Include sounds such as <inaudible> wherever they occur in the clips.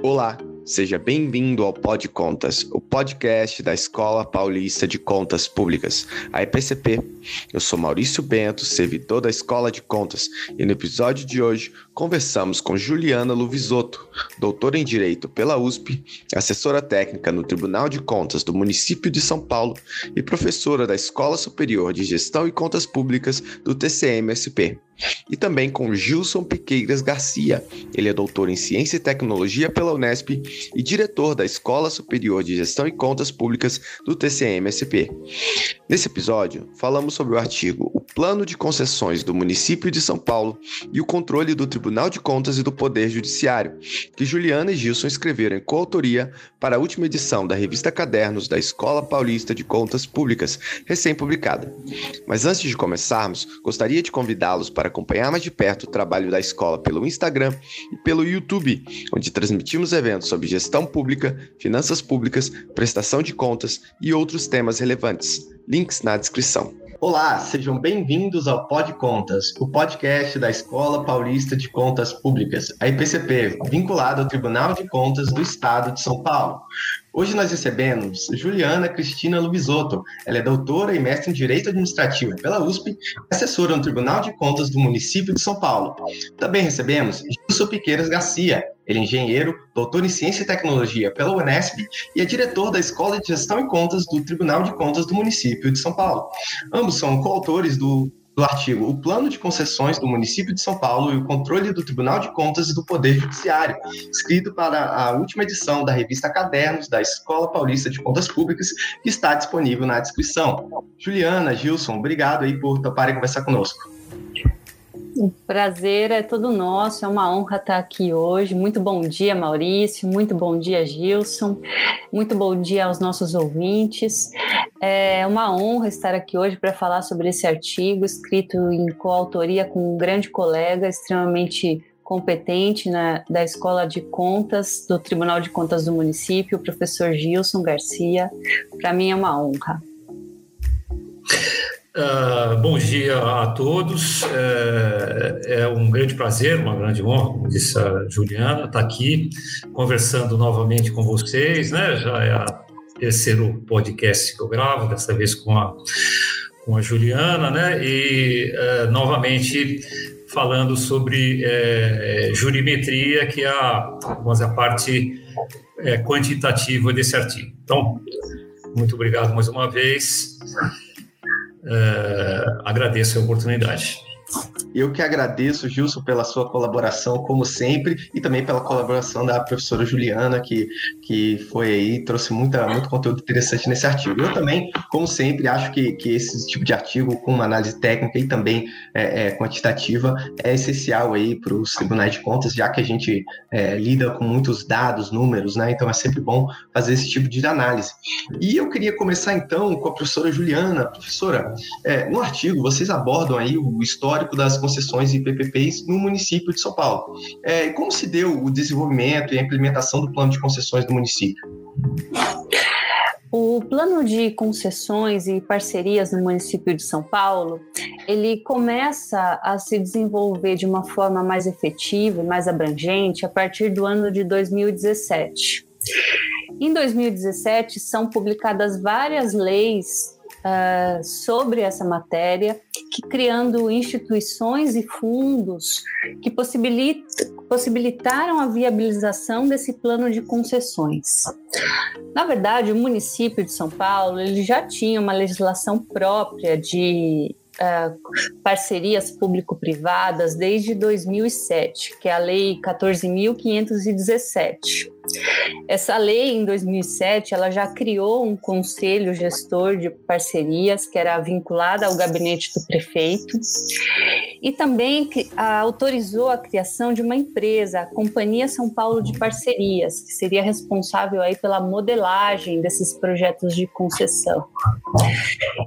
Olá, seja bem-vindo ao Pod Contas, o podcast da Escola Paulista de Contas Públicas, a EPCP. Eu sou Maurício Bento, servidor da Escola de Contas, e no episódio de hoje conversamos com Juliana Luvisotto, doutora em Direito pela USP, assessora técnica no Tribunal de Contas do município de São Paulo e professora da Escola Superior de Gestão e Contas Públicas do TCM-SP. E também com Gilson Piqueiras Garcia. Ele é doutor em Ciência e Tecnologia pela Unesp e diretor da Escola Superior de Gestão e Contas Públicas do TCM-SP. Nesse episódio, falamos sobre o artigo O Plano de Concessões do Município de São Paulo e o Controle do Tribunal de Contas e do Poder Judiciário, que Juliana e Gilson escreveram em coautoria para a última edição da revista Cadernos da Escola Paulista de Contas Públicas, recém-publicada. Mas antes de começarmos, gostaria de convidá-los para acompanhar mais de perto o trabalho da escola pelo Instagram e pelo YouTube, onde transmitimos eventos sobre gestão pública, finanças públicas, prestação de contas e outros temas relevantes. Links na descrição. Olá, sejam bem-vindos ao Pod Contas, o podcast da Escola Paulista de Contas Públicas, a IPCP, vinculado ao Tribunal de Contas do Estado de São Paulo. Hoje nós recebemos Juliana Cristina Lubisotto. Ela é doutora e mestre em Direito Administrativo pela USP, assessora no Tribunal de Contas do município de São Paulo. Também recebemos Gilson Piqueiras Garcia. Ele é engenheiro, doutor em Ciência e Tecnologia pela Unesp e é diretor da Escola de Gestão e Contas do Tribunal de Contas do município de São Paulo. Ambos são coautores do do artigo O Plano de Concessões do Município de São Paulo e o Controle do Tribunal de Contas e do Poder Judiciário, escrito para a última edição da revista Cadernos da Escola Paulista de Contas Públicas, que está disponível na descrição. Juliana, Gilson, obrigado aí por toparem conversar conosco. O prazer é todo nosso, é uma honra estar aqui hoje. Muito bom dia, Maurício, muito bom dia, Gilson, muito bom dia aos nossos ouvintes. É uma honra estar aqui hoje para falar sobre esse artigo escrito em coautoria com um grande colega extremamente competente na, da Escola de Contas do Tribunal de Contas do município, o professor Gilson Garcia. Para mim é uma honra. Uh, bom dia a todos. É, é, um grande prazer, uma grande honra, como disse a Juliana, estar aqui conversando novamente com vocês. Né? Já é o terceiro podcast que eu gravo, dessa vez com a, com a Juliana, né? e uh, novamente falando sobre é, jurimetria, que é a, a parte é, quantitativa desse artigo. Então, muito obrigado mais uma vez. Uh, agradeço a oportunidade. Eu que agradeço, Gilson, pela sua colaboração, como sempre, e também pela colaboração da professora Juliana, que, que foi aí, trouxe muita, muito conteúdo interessante nesse artigo. Eu também, como sempre, acho que, que esse tipo de artigo, com uma análise técnica e também é, é, quantitativa, é essencial aí para os tribunais de contas, já que a gente é, lida com muitos dados, números, né? Então é sempre bom fazer esse tipo de análise. E eu queria começar então com a professora Juliana. Professora, é, no artigo vocês abordam aí o histórico das concessões e PPPs no município de São Paulo. É, como se deu o desenvolvimento e a implementação do plano de concessões do município? O plano de concessões e parcerias no município de São Paulo, ele começa a se desenvolver de uma forma mais efetiva e mais abrangente a partir do ano de 2017. Em 2017 são publicadas várias leis uh, sobre essa matéria, que criando instituições e fundos que possibilit, possibilitaram a viabilização desse plano de concessões. Na verdade, o município de São Paulo ele já tinha uma legislação própria de uh, parcerias público-privadas desde 2007, que é a Lei 14.517. Essa lei, em 2007, ela já criou um conselho gestor de parcerias, que era vinculado ao gabinete do prefeito, e também autorizou a criação de uma empresa, a Companhia São Paulo de Parcerias, que seria responsável aí pela modelagem desses projetos de concessão.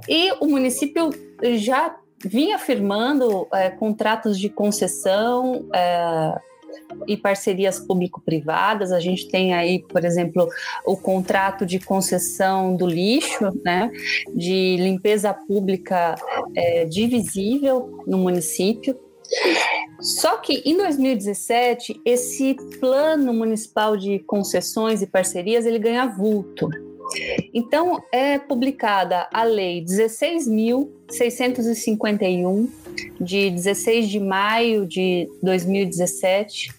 E o município já vinha firmando é, contratos de concessão é, e parcerias público-privadas. A gente tem aí, por exemplo, o contrato de concessão do lixo, né, de limpeza pública é, divisível no município. Só que em 2017, esse plano municipal de concessões e parcerias ele ganha vulto. Então, é publicada a Lei 16.651, de 16 de maio de 2017,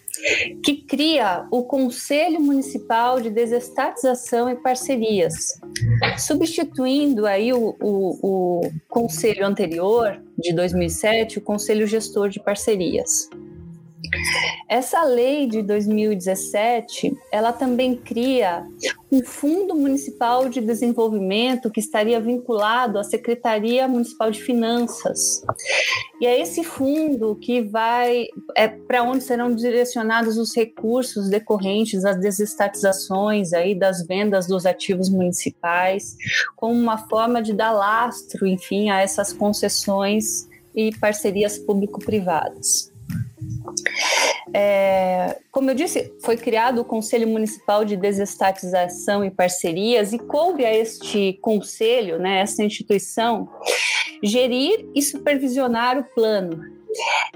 que cria o Conselho Municipal de Desestatização e Parcerias, substituindo aí o, o, o conselho anterior, de 2007, o Conselho Gestor de Parcerias. Essa lei de 2017, ela também cria um Fundo Municipal de Desenvolvimento que estaria vinculado à Secretaria Municipal de Finanças. E é esse fundo que vai é para onde serão direcionados os recursos decorrentes das desestatizações aí das vendas dos ativos municipais, como uma forma de dar lastro, enfim, a essas concessões e parcerias público-privadas. É, como eu disse, foi criado o Conselho Municipal de Desestatização e Parcerias e coube a este conselho, né, essa instituição, gerir e supervisionar o plano,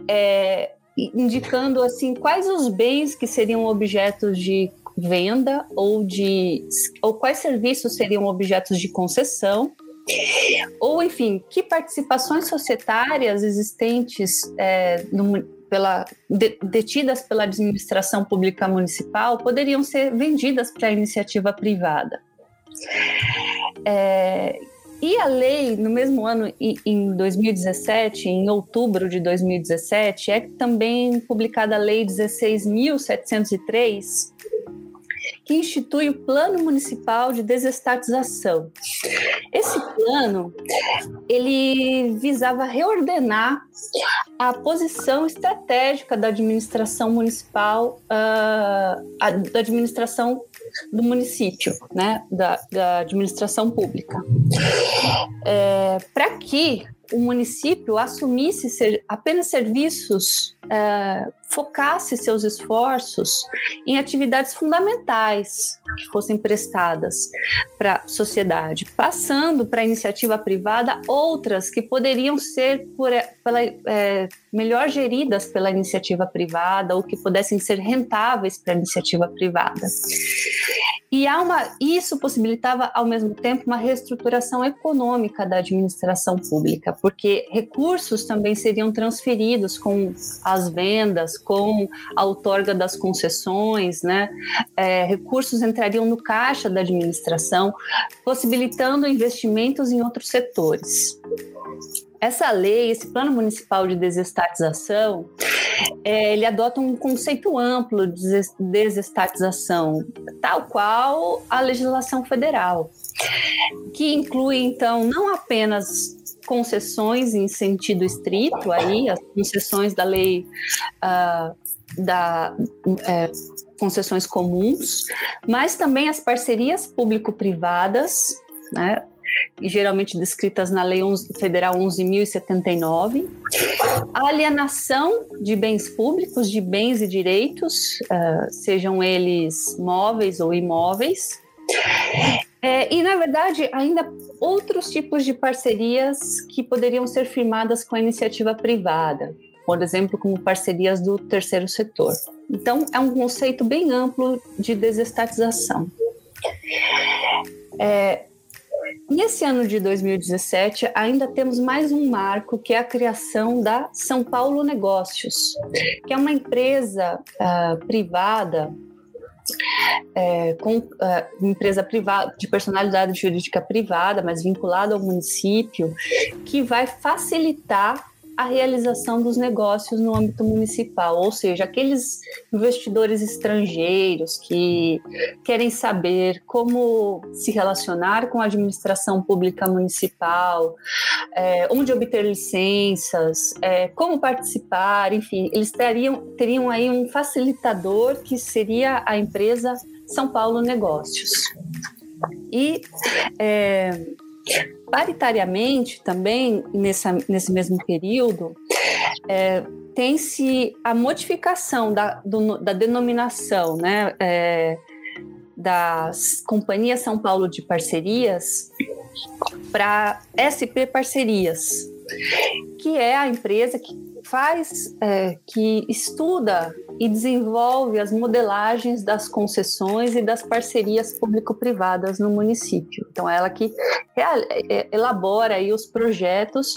é, indicando assim quais os bens que seriam objetos de venda ou de ou quais serviços seriam objetos de concessão ou enfim que participações societárias existentes é, no, pela, de, detidas pela administração pública municipal poderiam ser vendidas para a iniciativa privada. É, e a lei, no mesmo ano, em 2017, em outubro de 2017, é também publicada a Lei 16.703, que institui o Plano Municipal de Desestatização. Esse plano, ele visava reordenar a posição estratégica da administração municipal, uh, a, da administração do município, né, da, da administração pública, é, para que o município assumisse ser, apenas serviços, é, focasse seus esforços em atividades fundamentais que fossem prestadas para a sociedade, passando para a iniciativa privada outras que poderiam ser por, pela, é, melhor geridas pela iniciativa privada ou que pudessem ser rentáveis para a iniciativa privada. E uma, isso possibilitava, ao mesmo tempo, uma reestruturação econômica da administração pública, porque recursos também seriam transferidos com as vendas, com a outorga das concessões, né? É, recursos entrariam no caixa da administração, possibilitando investimentos em outros setores. Essa lei, esse plano municipal de desestatização, é, ele adota um conceito amplo de desestatização, tal qual a legislação federal, que inclui, então, não apenas concessões em sentido estrito, aí, as concessões da lei uh, da é, concessões comuns, mas também as parcerias público-privadas, né, geralmente descritas na Lei 11, Federal 11.079, a alienação de bens públicos, de bens e direitos, uh, sejam eles móveis ou imóveis, é, e, na verdade, ainda outros tipos de parcerias que poderiam ser firmadas com a iniciativa privada, por exemplo, como parcerias do terceiro setor. Então, é um conceito bem amplo de desestatização. É, Nesse ano de 2017, ainda temos mais um marco, que é a criação da São Paulo Negócios, que é uma empresa uh, privada é, com uh, empresa privada de personalidade jurídica privada, mas vinculada ao município, que vai facilitar a realização dos negócios no âmbito municipal, ou seja, aqueles investidores estrangeiros que querem saber como se relacionar com a administração pública municipal, é, onde obter licenças, é, como participar, enfim, eles teriam, teriam aí um facilitador que seria a empresa São Paulo Negócios. E é, Paritariamente, também, nessa, nesse mesmo período, é, tem-se a modificação da, do, da denominação né, é, das Companhias São Paulo de Parcerias para SP Parcerias, que é a empresa que faz, é, que estuda e desenvolve as modelagens das concessões e das parcerias público-privadas no município. Então, ela que é, elabora aí os projetos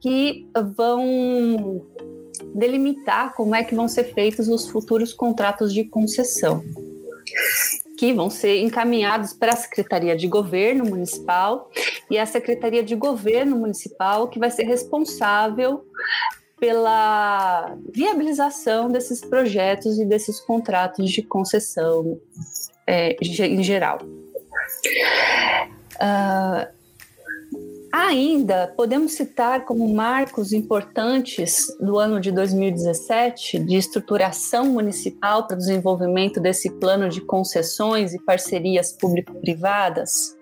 que vão delimitar como é que vão ser feitos os futuros contratos de concessão que vão ser encaminhados para a Secretaria de Governo Municipal e a Secretaria de Governo Municipal que vai ser responsável pela viabilização desses projetos e desses contratos de concessão é, em geral. Uh, Ainda podemos citar como marcos importantes do ano de 2017 de estruturação municipal para o desenvolvimento desse plano de concessões e parcerias público-privadas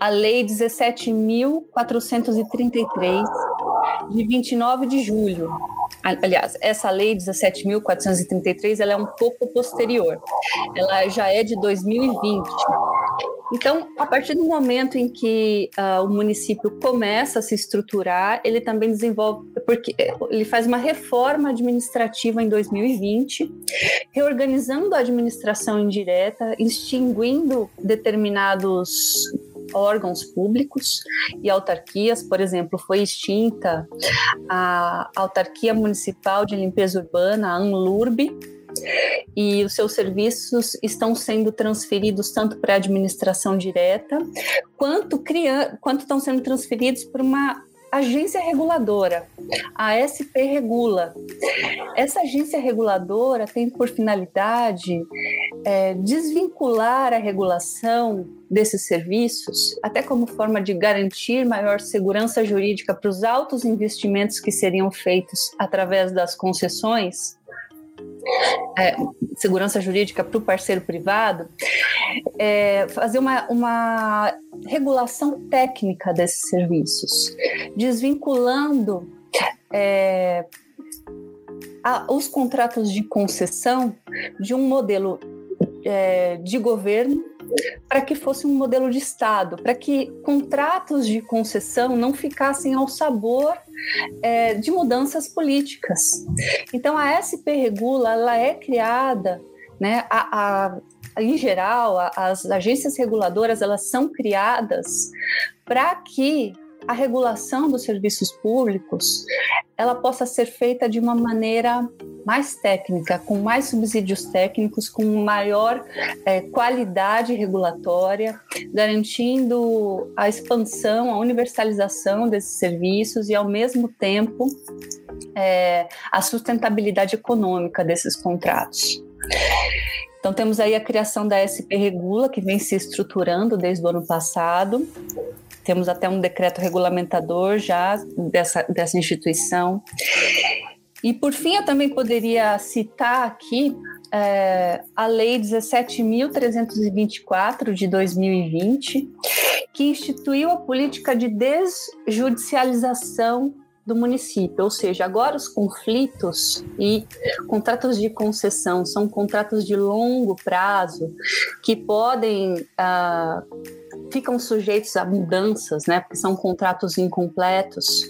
a Lei 17.433, de 29 de julho. Aliás, essa Lei 17.433 ela é um pouco posterior, ela já é de 2020. Então, a partir do momento em que uh, o município começa a se estruturar, ele também desenvolve, porque ele faz uma reforma administrativa em 2020, reorganizando a administração indireta, extinguindo determinados órgãos públicos e autarquias, por exemplo, foi extinta a Autarquia Municipal de Limpeza Urbana, a ANLURB, e os seus serviços estão sendo transferidos tanto para a administração direta, quanto, criando, quanto estão sendo transferidos para uma agência reguladora, a SP Regula. Essa agência reguladora tem por finalidade é, desvincular a regulação desses serviços, até como forma de garantir maior segurança jurídica para os altos investimentos que seriam feitos através das concessões, é, segurança jurídica para o parceiro privado, é, fazer uma, uma regulação técnica desses serviços, desvinculando é, a, os contratos de concessão de um modelo é, de governo para que fosse um modelo de Estado, para que contratos de concessão não ficassem ao sabor é, de mudanças políticas. Então, a SP Regula ela é criada, né, a, a, em geral, a, as agências reguladoras elas são criadas para que a regulação dos serviços públicos ela possa ser feita de uma maneira mais técnica, com mais subsídios técnicos, com maior é, qualidade regulatória, garantindo a expansão, a universalização desses serviços e, ao mesmo tempo, é, a sustentabilidade econômica desses contratos. Então, temos aí a criação da SP Regula, que vem se estruturando desde o ano passado, temos até um decreto regulamentador já dessa, dessa instituição. E, por fim, eu também poderia citar aqui é, a Lei 17.324 de 2020, que instituiu a política de desjudicialização do município, ou seja, agora os conflitos e contratos de concessão são contratos de longo prazo que podem ah, ficam sujeitos a mudanças, né? Porque são contratos incompletos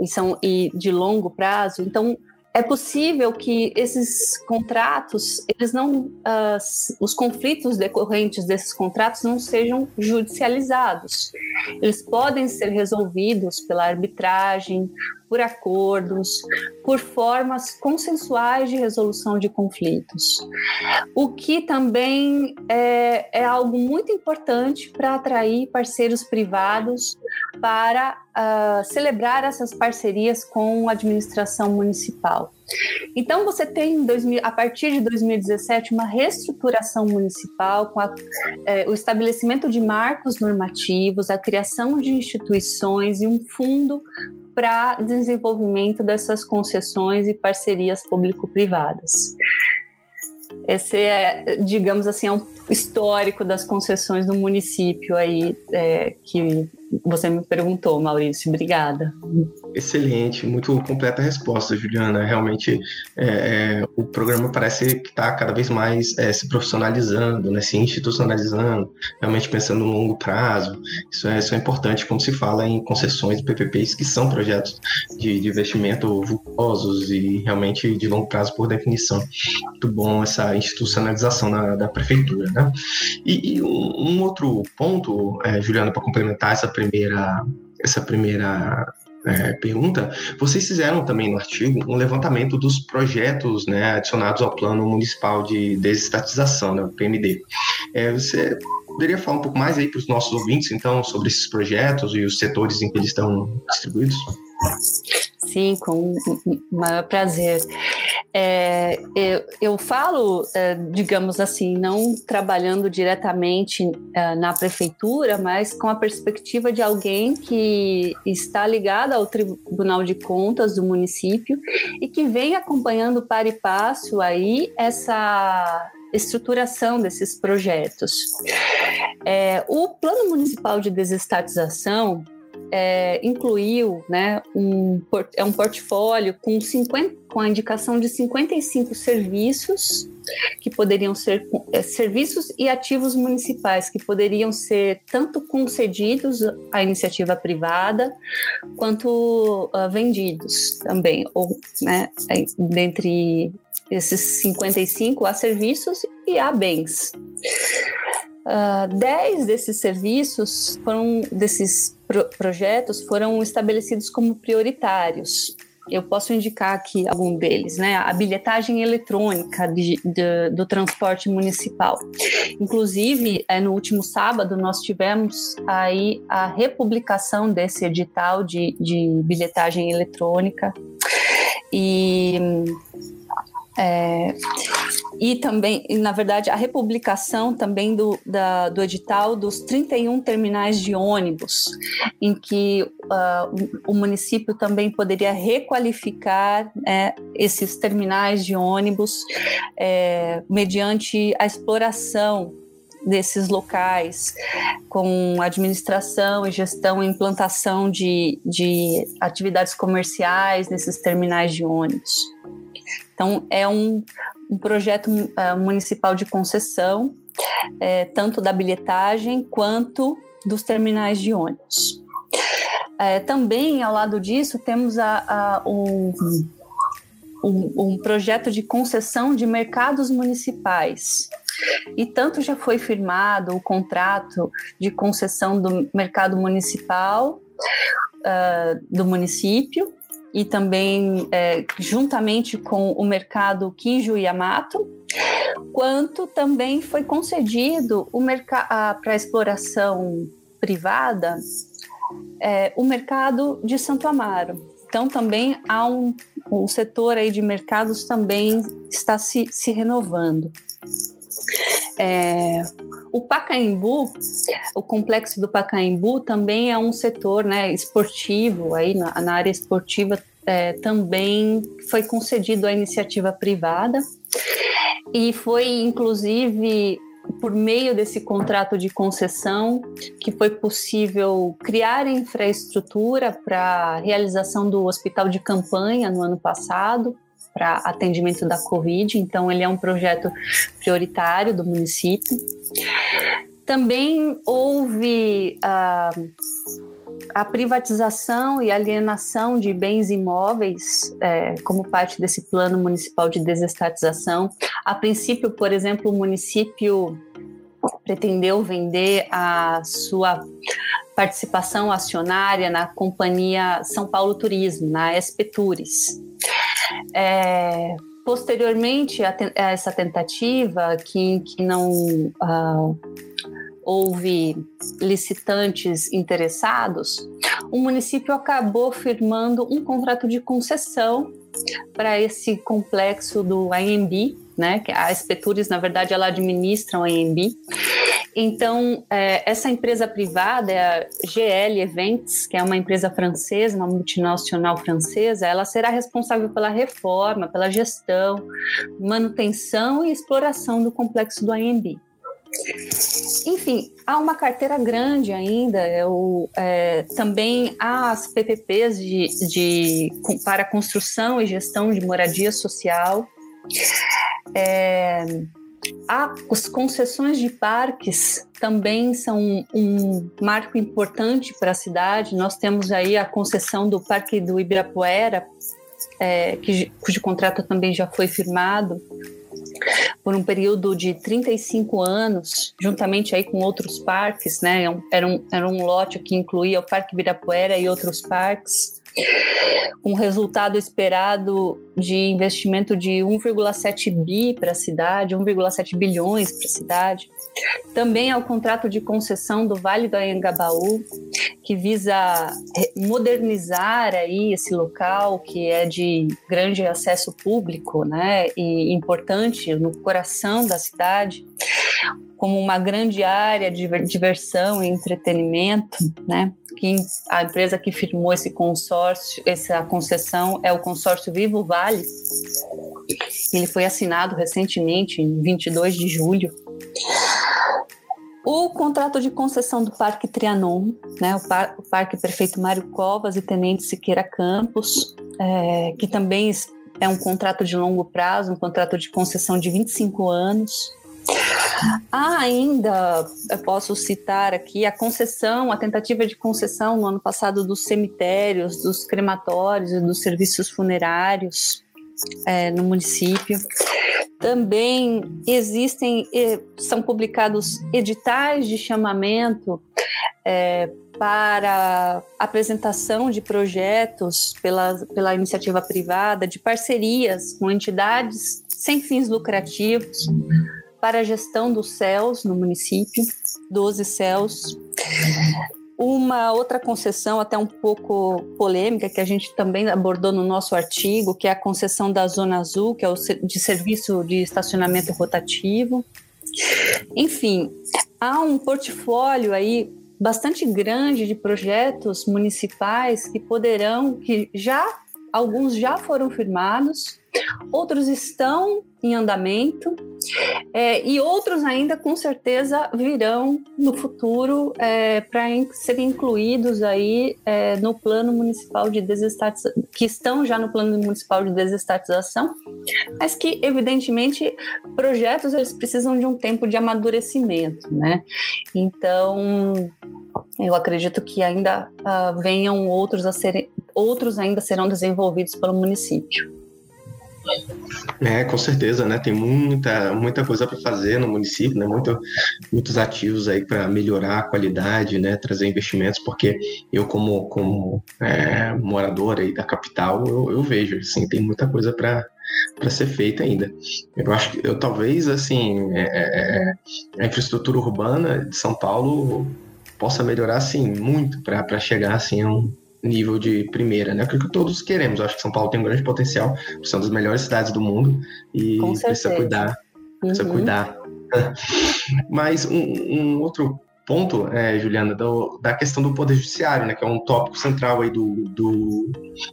e são e de longo prazo. Então é possível que esses contratos, eles não, uh, os conflitos decorrentes desses contratos não sejam judicializados. Eles podem ser resolvidos pela arbitragem, por acordos, por formas consensuais de resolução de conflitos. O que também é, é algo muito importante para atrair parceiros privados para uh, celebrar essas parcerias com a administração municipal. Então, você tem, a partir de 2017, uma reestruturação municipal com a, é, o estabelecimento de marcos normativos, a criação de instituições e um fundo para desenvolvimento dessas concessões e parcerias público-privadas. Esse é, digamos assim, é um histórico das concessões do município aí é, que você me perguntou, Maurício. Obrigada. Excelente, muito completa a resposta, Juliana. Realmente, é, é, o programa parece que está cada vez mais é, se profissionalizando, né, se institucionalizando, realmente pensando no longo prazo. Isso é, isso é importante quando se fala em concessões e PPPs, que são projetos de, de investimento vultosos e realmente de longo prazo por definição. Muito bom essa institucionalização da, da prefeitura. Né? E, e um, um, outro ponto, é, Juliana, para complementar essa primeira, essa primeira é, pergunta, vocês fizeram também no artigo um levantamento dos projetos né, adicionados ao Plano Municipal de Desestatização, né, o PMD. É, você poderia falar um pouco mais aí para os nossos ouvintes, então, sobre esses projetos e os setores em que eles estão distribuídos? Sim, com o maior prazer. É, eu, eu, falo, é, digamos assim, não trabalhando diretamente é, na prefeitura, mas com a perspectiva de alguém que está ligado ao Tribunal de Contas do município e que vem acompanhando para e passo aí essa estruturação desses projetos. É, o Plano Municipal de Desestatização é, incluiu né, um, é um portfólio com, 50, com a indicação de 55 serviços que poderiam ser é, serviços e ativos municipais que poderiam ser tanto concedidos à iniciativa privada quanto uh, vendidos também, ou né, dentre esses 55 há serviços e há bens. Uh, dez desses serviços foram, desses pro projetos foram estabelecidos como prioritários. Eu posso indicar aqui algum deles, né? A bilhetagem eletrônica de, de, do transporte municipal. Inclusive, é, no último sábado, nós tivemos aí a republicação desse edital de, de bilhetagem eletrônica. E é, e também, na verdade, a republicação também do, da, do edital dos 31 terminais de ônibus, em que uh, o município também poderia requalificar é, esses terminais de ônibus é, mediante a exploração desses locais, com administração e gestão e implantação de, de atividades comerciais nesses terminais de ônibus. Então, é um, um projeto uh, municipal de concessão, é, tanto da bilhetagem quanto dos terminais de ônibus. É, também, ao lado disso, temos a, a, um, um, um projeto de concessão de mercados municipais. E tanto já foi firmado o contrato de concessão do mercado municipal uh, do município, e também é, juntamente com o mercado Kinjo Yamato, quanto também foi concedido para exploração privada é, o mercado de Santo Amaro. Então também há um o setor aí de mercados também está se, se renovando. É, o Pacaembu, o complexo do Pacaembu também é um setor né, esportivo, aí na, na área esportiva é, também foi concedido à iniciativa privada e foi inclusive por meio desse contrato de concessão que foi possível criar infraestrutura para a realização do hospital de campanha no ano passado, para atendimento da Covid, então ele é um projeto prioritário do município. Também houve a, ah, a privatização e alienação de bens imóveis é, como parte desse plano municipal de desestatização. A princípio, por exemplo, o município pretendeu vender a sua participação acionária na companhia São Paulo Turismo, na SP Tours. É, posteriormente a, a, essa tentativa, que, que não uh, houve licitantes interessados, o município acabou firmando um contrato de concessão para esse complexo do AMB, né? A Espetures, na verdade, ela administra o AMB. Então, é, essa empresa privada é a GL Events, que é uma empresa francesa, uma multinacional francesa, ela será responsável pela reforma, pela gestão, manutenção e exploração do complexo do AMB. Enfim, há uma carteira grande ainda. Eu, é, também há as PPPs de, de, para construção e gestão de moradia social. É, as concessões de parques também são um marco importante para a cidade. Nós temos aí a concessão do Parque do Ibirapuera, é, que, cujo contrato também já foi firmado por um período de 35 anos, juntamente aí com outros parques, né? Era um, era um lote que incluía o Parque Ibirapuera e outros parques um resultado esperado de investimento de 1,7 bi para a cidade, 1,7 bilhões para a cidade. Também é o contrato de concessão do Vale do Anhangabaú, que visa modernizar aí esse local que é de grande acesso público, né, e importante no coração da cidade como uma grande área de diversão e entretenimento, né? Que a empresa que firmou esse consórcio, essa concessão é o consórcio Vivo Vale. Ele foi assinado recentemente, em 22 de julho. O contrato de concessão do Parque Trianon, né, o, par, o Parque Prefeito Mário Covas e Tenente Siqueira Campos, é, que também é um contrato de longo prazo, um contrato de concessão de 25 anos. Há ainda, eu posso citar aqui, a concessão, a tentativa de concessão no ano passado dos cemitérios, dos crematórios e dos serviços funerários é, no município. Também existem, são publicados editais de chamamento é, para apresentação de projetos pela, pela iniciativa privada, de parcerias com entidades sem fins lucrativos para a gestão dos céus no município, 12 céus. Uma outra concessão, até um pouco polêmica, que a gente também abordou no nosso artigo, que é a concessão da Zona Azul, que é o de serviço de estacionamento rotativo. Enfim, há um portfólio aí bastante grande de projetos municipais que poderão, que já alguns já foram firmados, outros estão em andamento é, e outros ainda com certeza virão no futuro é, para serem incluídos aí é, no plano municipal de desestatização, que estão já no plano municipal de desestatização, mas que evidentemente projetos eles precisam de um tempo de amadurecimento, né? Então eu acredito que ainda uh, venham outros a serem, outros ainda serão desenvolvidos pelo município. É, com certeza, né? Tem muita, muita coisa para fazer no município, né? Muito, muitos ativos aí para melhorar a qualidade, né? Trazer investimentos, porque eu como, como é, morador aí da capital, eu, eu vejo, assim, tem muita coisa para para ser feita ainda. Eu acho que eu talvez assim é, é, é a infraestrutura urbana de São Paulo possa melhorar assim muito para chegar assim a um, nível de primeira, né? O que todos queremos. Eu acho que São Paulo tem um grande potencial, são das melhores cidades do mundo e precisa cuidar, precisa uhum. cuidar. <laughs> Mas um, um, outro ponto, é, Juliana, do, da questão do poder judiciário, né? Que é um tópico central aí do, do,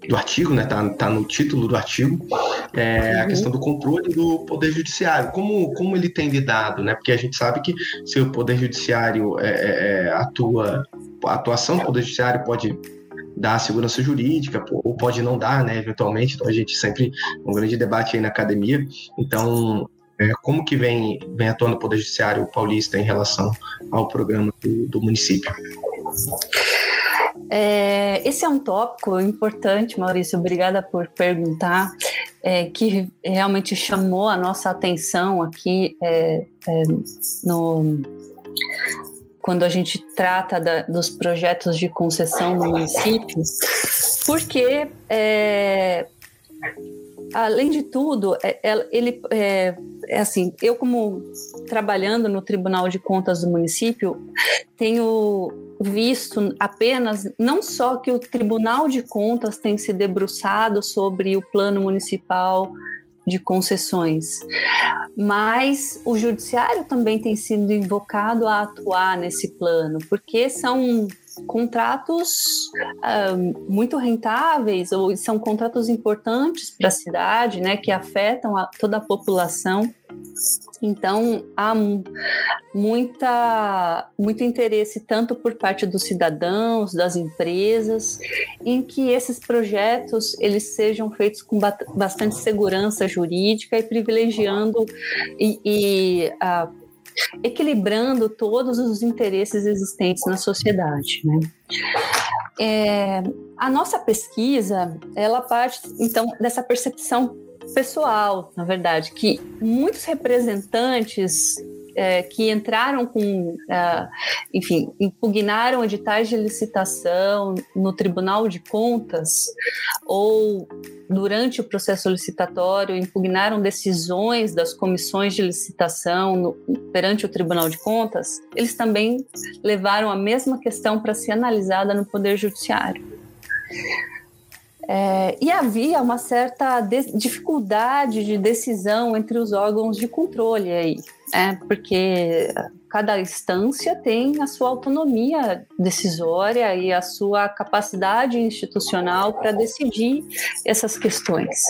do artigo, né? Tá, tá no título do artigo, é uhum. a questão do controle do poder judiciário. Como, como ele tem lidado, né? Porque a gente sabe que se o poder judiciário é, é, é atua, a atuação do poder judiciário pode dar segurança jurídica, ou pode não dar, né, eventualmente, então a gente sempre, um grande debate aí na academia, então, é, como que vem, vem atuando o Poder Judiciário paulista em relação ao programa do, do município? É, esse é um tópico importante, Maurício, obrigada por perguntar, é, que realmente chamou a nossa atenção aqui é, é no, quando a gente trata da, dos projetos de concessão no município, porque, é, além de tudo, é, é, ele é, é, assim, eu como trabalhando no Tribunal de Contas do município, tenho visto apenas não só que o Tribunal de Contas tem se debruçado sobre o plano municipal de concessões. Mas o judiciário também tem sido invocado a atuar nesse plano, porque são contratos uh, muito rentáveis ou são contratos importantes para a cidade, né, que afetam a, toda a população. Então, há muita, muito interesse, tanto por parte dos cidadãos, das empresas, em que esses projetos eles sejam feitos com bastante segurança jurídica e privilegiando e, e equilibrando todos os interesses existentes na sociedade. Né? É, a nossa pesquisa, ela parte, então, dessa percepção pessoal, na verdade, que muitos representantes é, que entraram com, é, enfim, impugnaram editais de licitação no Tribunal de Contas ou durante o processo licitatório impugnaram decisões das comissões de licitação no, perante o Tribunal de Contas, eles também levaram a mesma questão para ser analisada no Poder Judiciário. É, e havia uma certa dificuldade de decisão entre os órgãos de controle aí, né? porque cada instância tem a sua autonomia decisória e a sua capacidade institucional para decidir essas questões.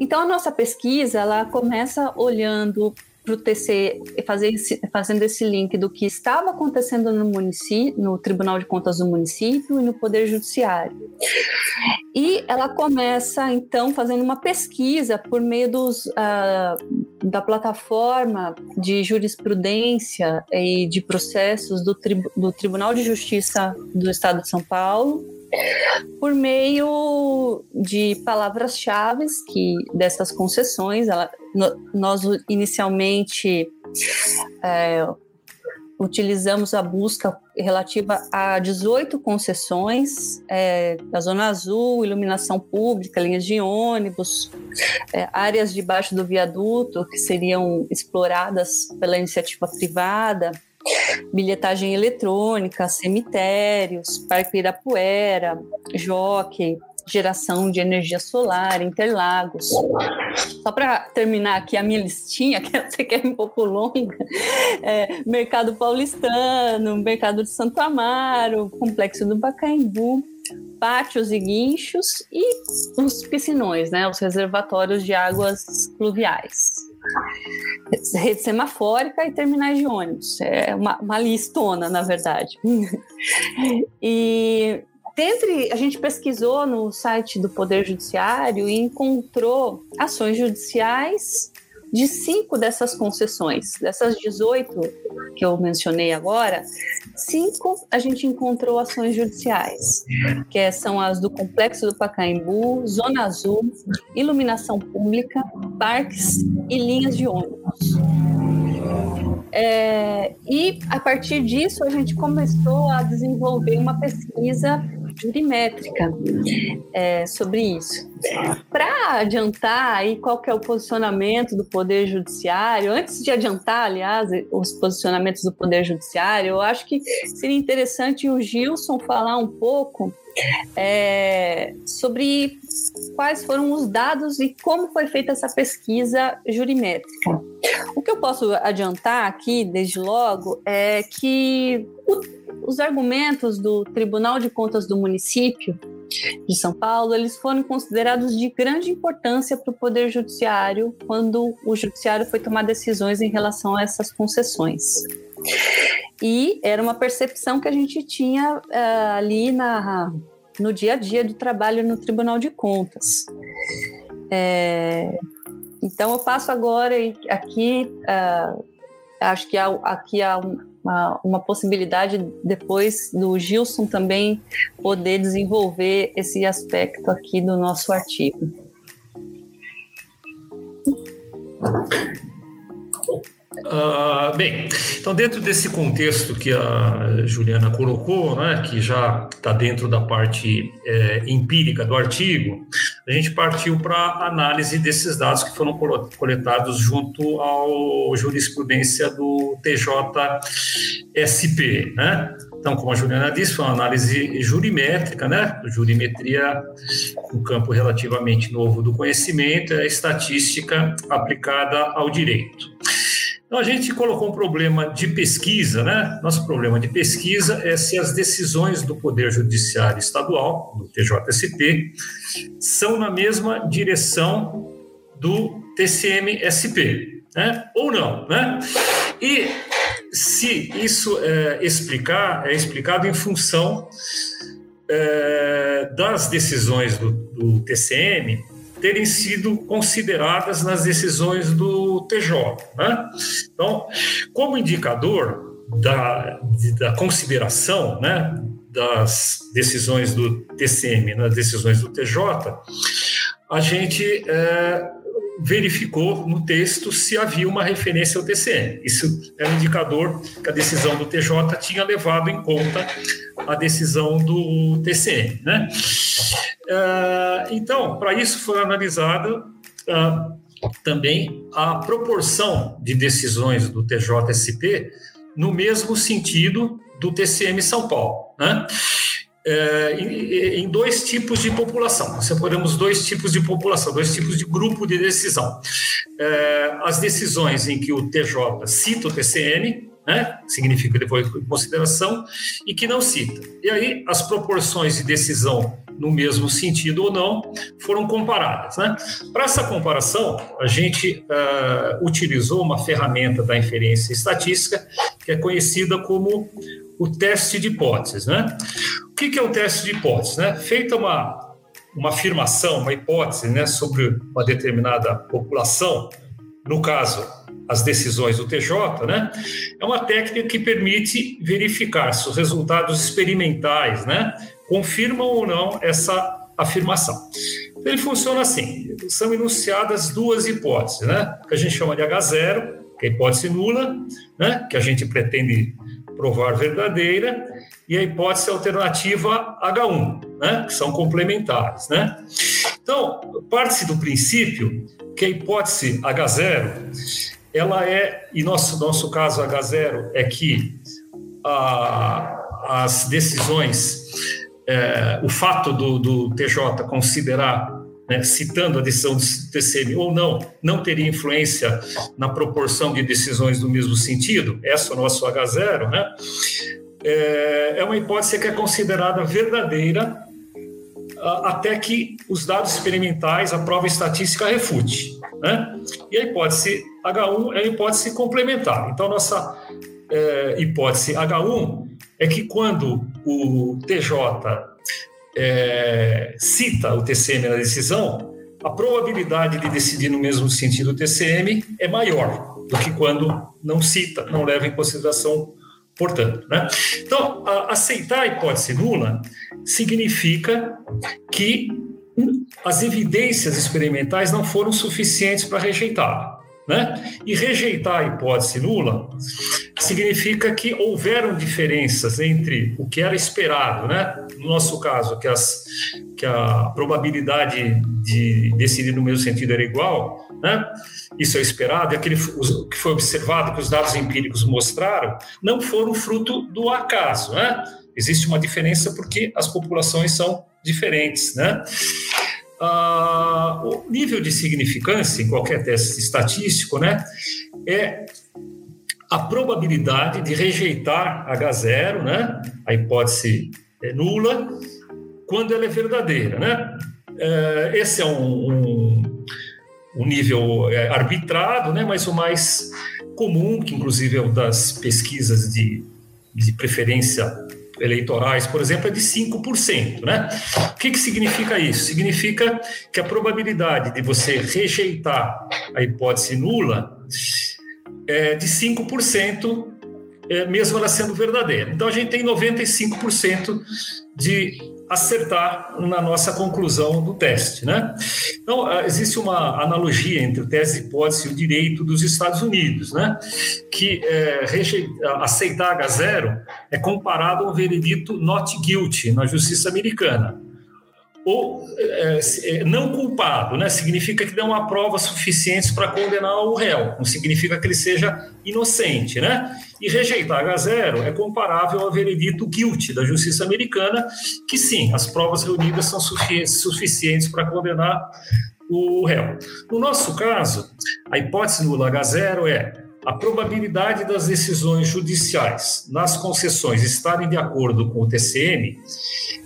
Então, a nossa pesquisa ela começa olhando para o TC fazer esse, fazendo esse link do que estava acontecendo no município, no Tribunal de Contas do município e no Poder Judiciário. E ela começa então fazendo uma pesquisa por meio dos, uh, da plataforma de jurisprudência e de processos do, tri, do Tribunal de Justiça do Estado de São Paulo por meio de palavras-chave que dessas concessões. Ela, no, nós inicialmente é, utilizamos a busca relativa a 18 concessões é, da Zona Azul, iluminação pública, linhas de ônibus, é, áreas debaixo do viaduto que seriam exploradas pela iniciativa privada, bilhetagem eletrônica, cemitérios, Parque Irapuera, Jockey, geração de energia solar, Interlagos. Só para terminar aqui a minha listinha, <laughs> que eu sei que é um pouco longa, é, Mercado Paulistano, Mercado de Santo Amaro, Complexo do Pacaembu, pátios e guinchos e os piscinões, né, os reservatórios de águas pluviais rede semafórica e terminais de ônibus. É uma, uma listona, na verdade. <laughs> e dentre, a gente pesquisou no site do Poder Judiciário e encontrou ações judiciais de cinco dessas concessões, dessas 18 que eu mencionei agora, cinco a gente encontrou ações judiciais, que são as do Complexo do Pacaembu, Zona Azul, Iluminação Pública, Parques e Linhas de ônibus. É, e a partir disso a gente começou a desenvolver uma pesquisa jurimétrica é, sobre isso. Para adiantar aí qual que é o posicionamento do Poder Judiciário, antes de adiantar, aliás, os posicionamentos do Poder Judiciário, eu acho que seria interessante o Gilson falar um pouco é, sobre quais foram os dados e como foi feita essa pesquisa jurimétrica. O que eu posso adiantar aqui, desde logo, é que os argumentos do Tribunal de Contas do município de São Paulo, eles foram considerados de grande importância para o Poder Judiciário quando o Judiciário foi tomar decisões em relação a essas concessões. E era uma percepção que a gente tinha uh, ali na, no dia a dia do trabalho no Tribunal de Contas. É, então, eu passo agora aqui, uh, acho que há, aqui há uma, uma possibilidade depois do Gilson também poder desenvolver esse aspecto aqui do nosso artigo. Uh, bem, então dentro desse contexto que a Juliana colocou, né, que já está dentro da parte é, empírica do artigo, a gente partiu para a análise desses dados que foram coletados junto ao jurisprudência do TJSP, né? Então, como a Juliana disse, foi uma análise jurimétrica, né? Jurimetria, um campo relativamente novo do conhecimento, é a estatística aplicada ao direito. Então, a gente colocou um problema de pesquisa, né? Nosso problema de pesquisa é se as decisões do Poder Judiciário Estadual, do TJSP, são na mesma direção do TCM-SP. né? ou não. Né? E se isso é, explicar, é explicado em função é, das decisões do, do, TCM terem sido consideradas nas decisões do TJ. Né? Então, como indicador da, da consideração né, das decisões do TCM nas decisões do TJ, a gente é, verificou no texto se havia uma referência ao TCM. Isso é um indicador que a decisão do TJ tinha levado em conta a decisão do TCM. Né? Uh, então, para isso foi analisada uh, também a proporção de decisões do TJSP no mesmo sentido do TCM São Paulo. Né? É, em, dois tipos de população. Separamos dois tipos de população, dois tipos de grupo de decisão. É, as decisões em que o TJ cita o TCN, né, significa em consideração, e que não cita. E aí as proporções de decisão no mesmo sentido ou não foram comparadas. Né? Para essa comparação, a gente uh, utilizou uma ferramenta da inferência estatística que é conhecida como o teste de hipóteses. Né? O que é o teste de hipóteses? Né? Feita uma, uma afirmação, uma hipótese né, sobre uma determinada população, no caso, as decisões do TJ, né, é uma técnica que permite verificar se os resultados experimentais né, confirmam ou não essa afirmação. Então, ele funciona assim: são enunciadas duas hipóteses, né, que a gente chama de H0, que é a hipótese nula, né, que a gente pretende provar verdadeira, e a hipótese alternativa H1, né, que são complementares. Né? Então, parte-se do princípio que a hipótese H0, ela é, e nosso, nosso caso H0 é que a, as decisões, é, o fato do, do TJ considerar né, citando a decisão do TCM ou não, não teria influência na proporção de decisões do mesmo sentido, essa é o nosso H0, né? É, é uma hipótese que é considerada verdadeira até que os dados experimentais, a prova estatística refute. Né? E a hipótese H1 é a hipótese complementar. Então, nossa é, hipótese H1 é que quando o TJ é, cita o TCM na decisão, a probabilidade de decidir no mesmo sentido o TCM é maior do que quando não cita, não leva em consideração, portanto. Né? Então, a, aceitar a hipótese nula significa que as evidências experimentais não foram suficientes para rejeitá-la. Né? E rejeitar a hipótese nula significa que houveram diferenças entre o que era esperado, né? no nosso caso, que, as, que a probabilidade de decidir no mesmo sentido era igual, né? isso é esperado, e aquele o que foi observado, que os dados empíricos mostraram, não foram fruto do acaso. Né? Existe uma diferença porque as populações são diferentes. Né? Ah, o nível de significância em qualquer teste estatístico né, é a probabilidade de rejeitar H0, né, a hipótese é nula, quando ela é verdadeira. Né? É, esse é um, um, um nível é, arbitrado, né, mas o mais comum, que inclusive é o das pesquisas de, de preferência eleitorais, por exemplo, é de 5%. Né? O que, que significa isso? Significa que a probabilidade de você rejeitar a hipótese nula é de 5%, é, mesmo ela sendo verdadeira. Então, a gente tem 95% de acertar na nossa conclusão do teste. Né? Então, ah, existe uma analogia entre o teste de hipótese e o direito dos Estados Unidos, né? que é, aceitar H0 é comparado ao veredito not guilty na justiça americana ou é, é, não culpado, né? Significa que dão uma prova suficiente para condenar o réu, não significa que ele seja inocente, né? E rejeitar H0 é comparável ao veredito guilty da justiça americana, que sim, as provas reunidas são suficientes para condenar o réu. No nosso caso, a hipótese nula H0 é a probabilidade das decisões judiciais nas concessões estarem de acordo com o TCM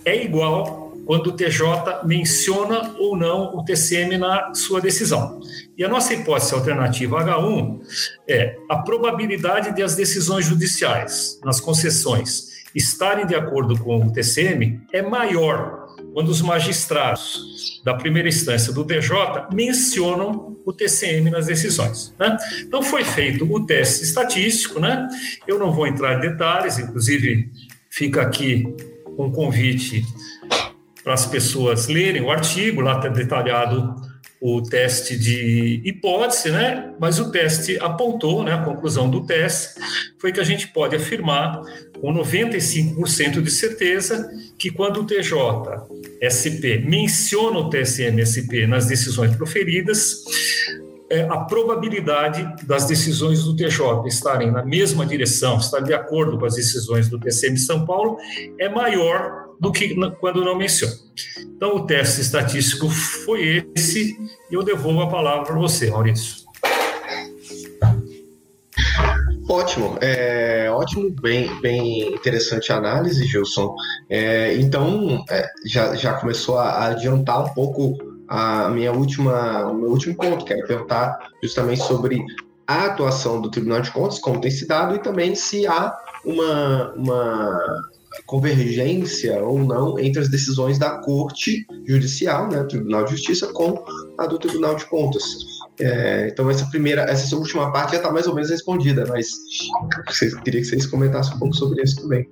é igual quando o TJ menciona ou não o TCM na sua decisão. E a nossa hipótese alternativa H1 é a probabilidade de as decisões judiciais nas concessões estarem de acordo com o TCM é maior quando os magistrados da primeira instância do DJ mencionam o TCM nas decisões. Né? Então foi feito o teste estatístico, né? Eu não vou entrar em detalhes, inclusive fica aqui um convite para as pessoas lerem o artigo, lá está detalhado o teste de hipótese, né? Mas o teste apontou, né? A conclusão do teste foi que a gente pode afirmar com 95% de certeza que quando o TJ SP menciona o TSM-SP nas decisões proferidas, é, a probabilidade das decisões do TJ estarem na mesma direção, estar de acordo com as decisões do TCM São Paulo, é maior do que quando não menciona. Então, o teste estatístico foi esse, e eu devolvo a palavra para você, Maurício. Ótimo, é, ótimo, bem, bem interessante a análise, Gilson. É, então, é, já, já começou a adiantar um pouco a minha última, o meu último ponto, quero perguntar justamente sobre a atuação do Tribunal de Contas, como tem se dado, e também se há uma, uma convergência ou não entre as decisões da Corte Judicial, né, Tribunal de Justiça, com a do Tribunal de Contas. É, então essa primeira, essa última parte já está mais ou menos respondida, mas queria que vocês comentassem um pouco sobre isso também.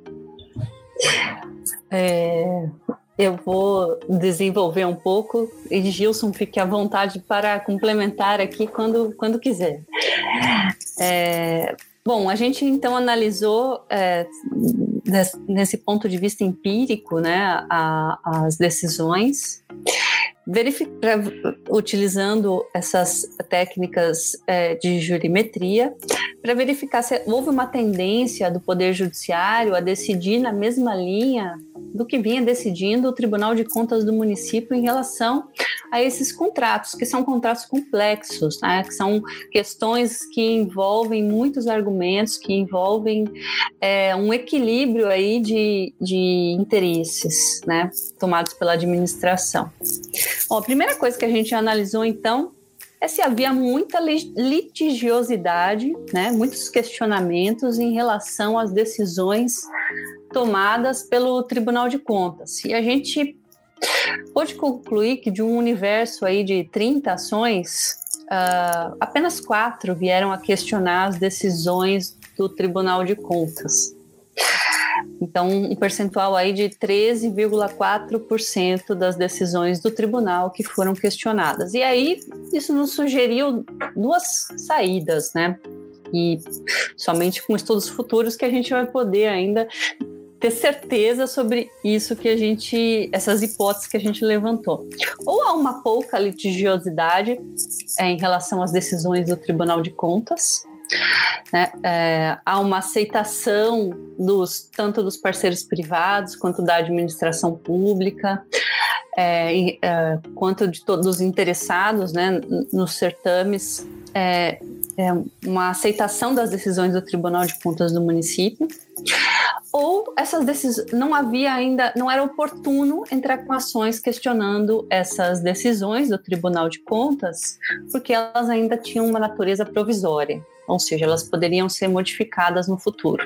É, eu vou desenvolver um pouco e Gilson fique à vontade para complementar aqui quando, quando quiser. É, bom, a gente então analisou é, nesse ponto de vista empírico né, a, as decisões verificar, utilizando essas técnicas é, de jurimetria para verificar se houve uma tendência do Poder Judiciário a decidir na mesma linha do que vinha decidindo o Tribunal de Contas do município em relação a esses contratos, que são contratos complexos, né? que são questões que envolvem muitos argumentos, que envolvem é, um equilíbrio aí de, de interesses né? tomados pela administração. Bom, a primeira coisa que a gente analisou, então, é se havia muita litigiosidade, né, muitos questionamentos em relação às decisões tomadas pelo Tribunal de Contas. E a gente pôde concluir que de um universo aí de 30 ações, uh, apenas quatro vieram a questionar as decisões do Tribunal de Contas. Então, um percentual aí de 13,4% das decisões do tribunal que foram questionadas. E aí, isso nos sugeriu duas saídas, né? E somente com estudos futuros que a gente vai poder ainda ter certeza sobre isso que a gente, essas hipóteses que a gente levantou. Ou há uma pouca litigiosidade é, em relação às decisões do Tribunal de Contas, né? É, há uma aceitação dos tanto dos parceiros privados quanto da administração pública, é, é, quanto de todos os interessados né, nos certames, é, é, uma aceitação das decisões do Tribunal de Contas do município, ou essas decisões não havia ainda, não era oportuno entrar com ações questionando essas decisões do Tribunal de Contas, porque elas ainda tinham uma natureza provisória ou seja, elas poderiam ser modificadas no futuro.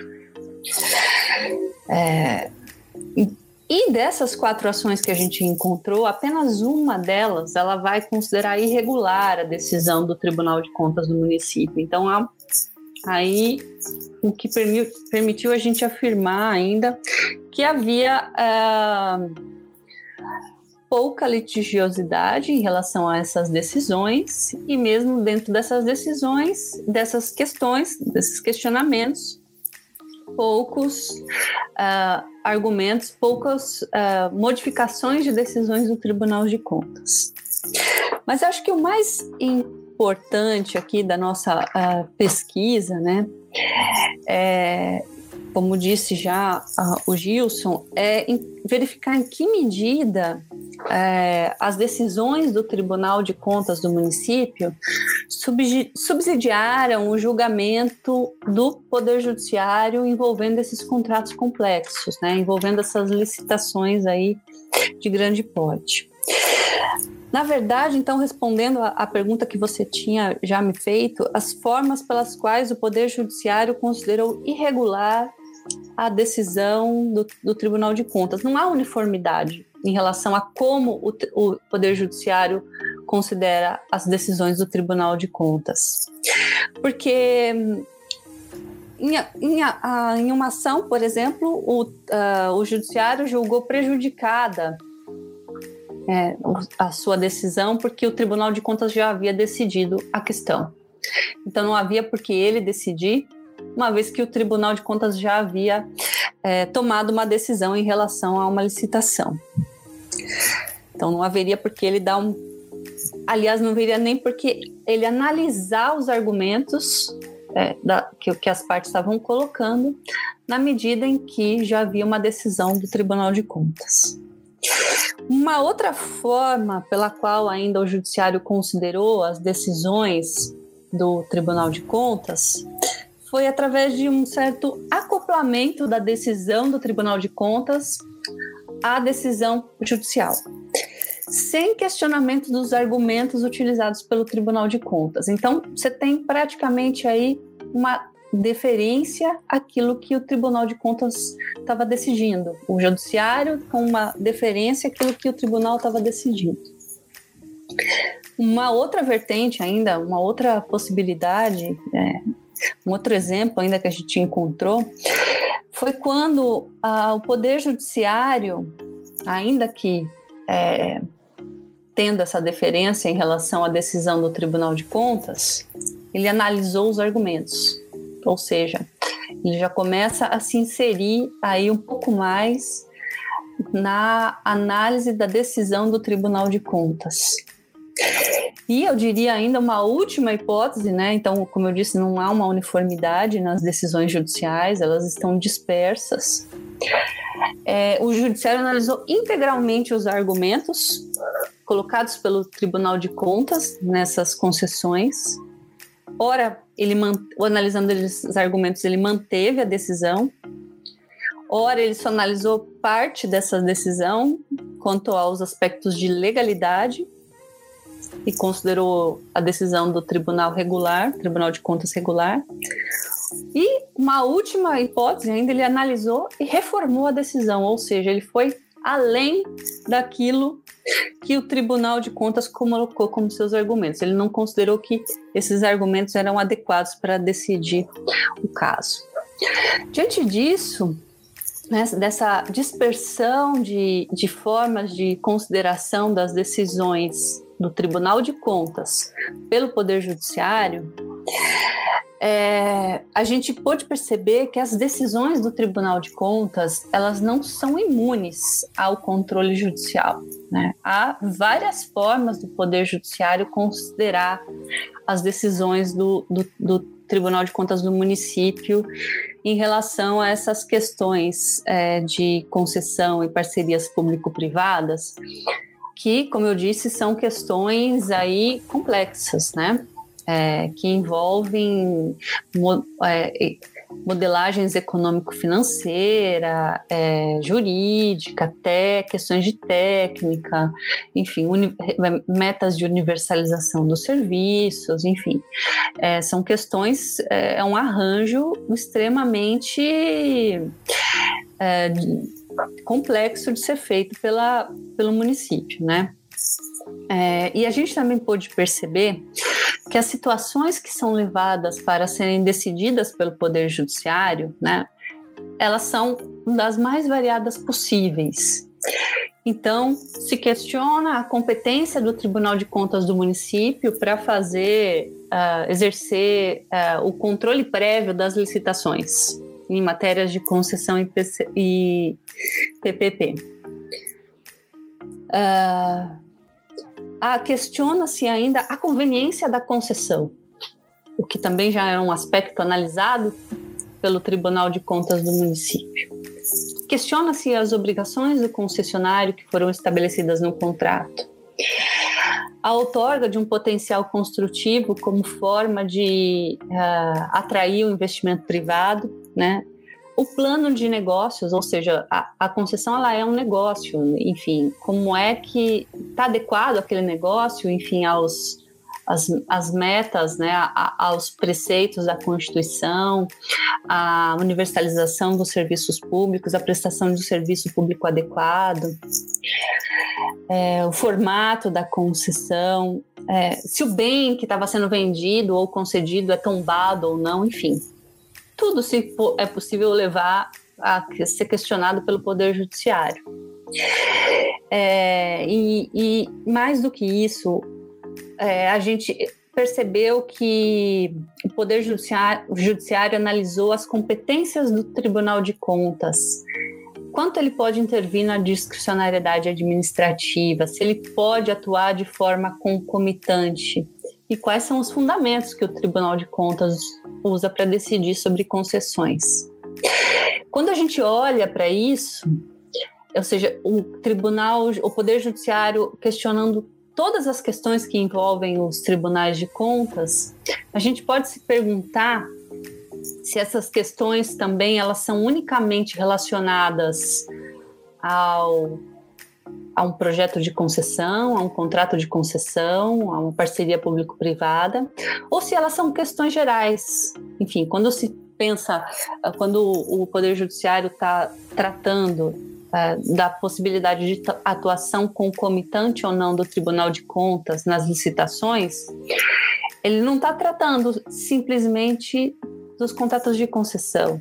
É, e dessas quatro ações que a gente encontrou, apenas uma delas ela vai considerar irregular a decisão do Tribunal de Contas do município. Então, aí o que permitiu a gente afirmar ainda que havia uh, pouca litigiosidade em relação a essas decisões e mesmo dentro dessas decisões, dessas questões, desses questionamentos, poucos uh, argumentos, poucas uh, modificações de decisões do Tribunal de Contas. Mas acho que o mais importante aqui da nossa uh, pesquisa, né, é, como disse já o Gilson, é verificar em que medida é, as decisões do Tribunal de Contas do município subsidiaram o julgamento do Poder Judiciário envolvendo esses contratos complexos, né, envolvendo essas licitações aí de grande porte. Na verdade, então, respondendo à pergunta que você tinha já me feito, as formas pelas quais o Poder Judiciário considerou irregular a decisão do, do Tribunal de Contas. Não há uniformidade em relação a como o, o Poder Judiciário considera as decisões do Tribunal de Contas. Porque em, em, em uma ação, por exemplo, o, uh, o Judiciário julgou prejudicada é, a sua decisão porque o Tribunal de Contas já havia decidido a questão. Então não havia por que ele decidir, uma vez que o Tribunal de Contas já havia é, tomado uma decisão em relação a uma licitação. Então não haveria por que ele dar um. Aliás, não haveria nem porque ele analisar os argumentos é, da, que, que as partes estavam colocando, na medida em que já havia uma decisão do Tribunal de Contas. Uma outra forma pela qual ainda o Judiciário considerou as decisões do Tribunal de Contas foi através de um certo acoplamento da decisão do Tribunal de Contas à decisão judicial, sem questionamento dos argumentos utilizados pelo Tribunal de Contas. Então, você tem praticamente aí uma deferência àquilo que o Tribunal de Contas estava decidindo, o Judiciário com uma deferência àquilo que o Tribunal estava decidindo. Uma outra vertente ainda, uma outra possibilidade, é, um outro exemplo ainda que a gente encontrou foi quando o Poder Judiciário, ainda que é, tendo essa deferência em relação à decisão do Tribunal de Contas, ele analisou os argumentos, ou seja, ele já começa a se inserir aí um pouco mais na análise da decisão do Tribunal de Contas. E eu diria ainda uma última hipótese, né? Então, como eu disse, não há uma uniformidade nas decisões judiciais, elas estão dispersas. É, o judiciário analisou integralmente os argumentos colocados pelo Tribunal de Contas nessas concessões. Ora, ele analisando os argumentos, ele manteve a decisão. Ora, ele só analisou parte dessa decisão quanto aos aspectos de legalidade e considerou a decisão do Tribunal Regular, Tribunal de Contas Regular. E uma última hipótese ainda, ele analisou e reformou a decisão, ou seja, ele foi além daquilo que o Tribunal de Contas colocou como seus argumentos. Ele não considerou que esses argumentos eram adequados para decidir o caso. Diante disso, né, dessa dispersão de, de formas de consideração das decisões do Tribunal de Contas pelo Poder Judiciário, é, a gente pôde perceber que as decisões do Tribunal de Contas elas não são imunes ao controle judicial. Né? Há várias formas do Poder Judiciário considerar as decisões do, do, do Tribunal de Contas do município em relação a essas questões é, de concessão e parcerias público-privadas que, como eu disse, são questões aí complexas, né? É, que envolvem é, modelagens econômico-financeira, é, jurídica, até questões de técnica, enfim, metas de universalização dos serviços, enfim, é, são questões, é, é um arranjo extremamente é, complexo de ser feito pela, pelo município, né? É, e a gente também pôde perceber que as situações que são levadas para serem decididas pelo Poder Judiciário, né, elas são das mais variadas possíveis. Então, se questiona a competência do Tribunal de Contas do município para fazer, uh, exercer uh, o controle prévio das licitações em matérias de concessão e, PC, e PPP. Uh, ah, Questiona-se ainda a conveniência da concessão, o que também já é um aspecto analisado pelo Tribunal de Contas do município. Questiona-se as obrigações do concessionário que foram estabelecidas no contrato. A outorga de um potencial construtivo como forma de uh, atrair o investimento privado, né? O plano de negócios, ou seja, a, a concessão ela é um negócio, enfim, como é que está adequado aquele negócio, enfim, aos as, as metas, né, a, aos preceitos da Constituição, a universalização dos serviços públicos, a prestação de um serviço público adequado, é, o formato da concessão, é, se o bem que estava sendo vendido ou concedido é tombado ou não, enfim. Tudo se é possível levar a ser questionado pelo Poder Judiciário. É, e, e, mais do que isso, é, a gente percebeu que o Poder Judiciário, o Judiciário analisou as competências do Tribunal de Contas, quanto ele pode intervir na discricionariedade administrativa, se ele pode atuar de forma concomitante? E quais são os fundamentos que o Tribunal de Contas usa para decidir sobre concessões. Quando a gente olha para isso, ou seja, o tribunal, o poder judiciário questionando todas as questões que envolvem os tribunais de contas, a gente pode se perguntar se essas questões também elas são unicamente relacionadas ao a um projeto de concessão, a um contrato de concessão, a uma parceria público-privada, ou se elas são questões gerais. Enfim, quando se pensa, quando o Poder Judiciário está tratando é, da possibilidade de atuação concomitante ou não do Tribunal de Contas nas licitações, ele não está tratando simplesmente dos contratos de concessão.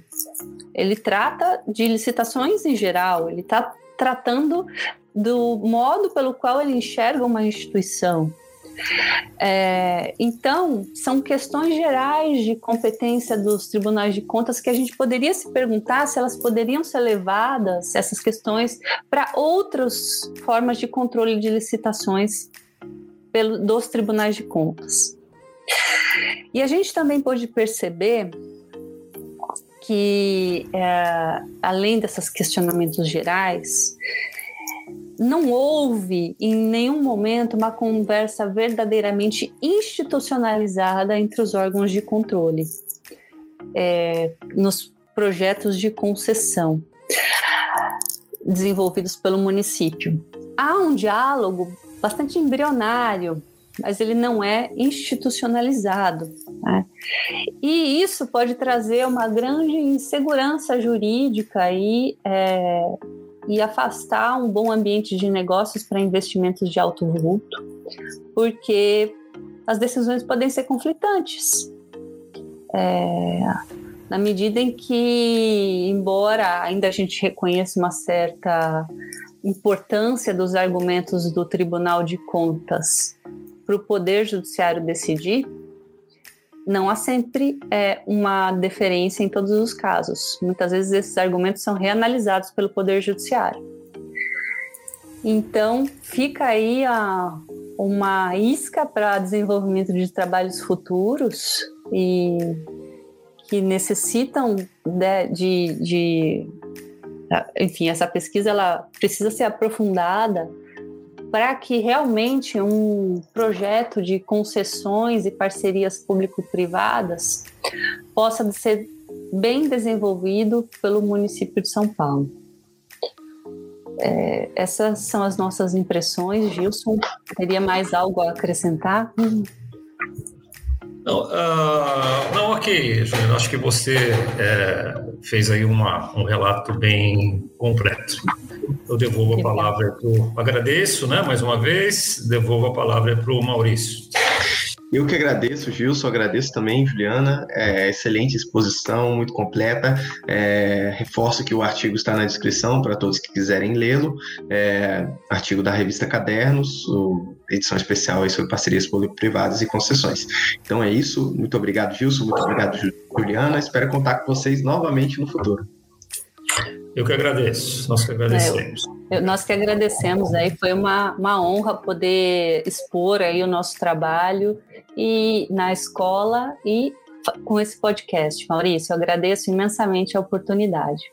Ele trata de licitações em geral, ele está tratando do modo pelo qual ele enxerga uma instituição. É, então, são questões gerais de competência dos tribunais de contas que a gente poderia se perguntar se elas poderiam ser levadas, essas questões, para outras formas de controle de licitações pelo, dos tribunais de contas. E a gente também pôde perceber que, é, além desses questionamentos gerais, não houve em nenhum momento uma conversa verdadeiramente institucionalizada entre os órgãos de controle é, nos projetos de concessão desenvolvidos pelo município. Há um diálogo bastante embrionário, mas ele não é institucionalizado. Né? E isso pode trazer uma grande insegurança jurídica e é, e afastar um bom ambiente de negócios para investimentos de alto vulto, porque as decisões podem ser conflitantes. É, na medida em que, embora ainda a gente reconheça uma certa importância dos argumentos do Tribunal de Contas para o Poder Judiciário decidir, não há sempre é, uma deferência em todos os casos. Muitas vezes esses argumentos são reanalisados pelo Poder Judiciário. Então, fica aí a, uma isca para desenvolvimento de trabalhos futuros e que necessitam de, de, de enfim, essa pesquisa ela precisa ser aprofundada para que realmente um projeto de concessões e parcerias público-privadas possa ser bem desenvolvido pelo município de São Paulo. É, essas são as nossas impressões. Gilson, teria mais algo a acrescentar? Não, uh, não ok, Juliano. Acho que você é, fez aí uma, um relato bem completo. Eu devolvo a palavra para o. Agradeço, né, mais uma vez, devolvo a palavra para o Maurício. Eu que agradeço, Gilson, agradeço também, Juliana. É, excelente exposição, muito completa. É, reforço que o artigo está na descrição para todos que quiserem lê-lo. É, artigo da revista Cadernos, edição especial sobre parcerias público-privadas e concessões. Então é isso. Muito obrigado, Gilson. Muito obrigado, Juliana. Espero contar com vocês novamente no futuro. Eu que agradeço, nós que agradecemos. Nós que agradecemos, aí foi uma, uma honra poder expor aí o nosso trabalho e na escola e com esse podcast. Maurício, eu agradeço imensamente a oportunidade.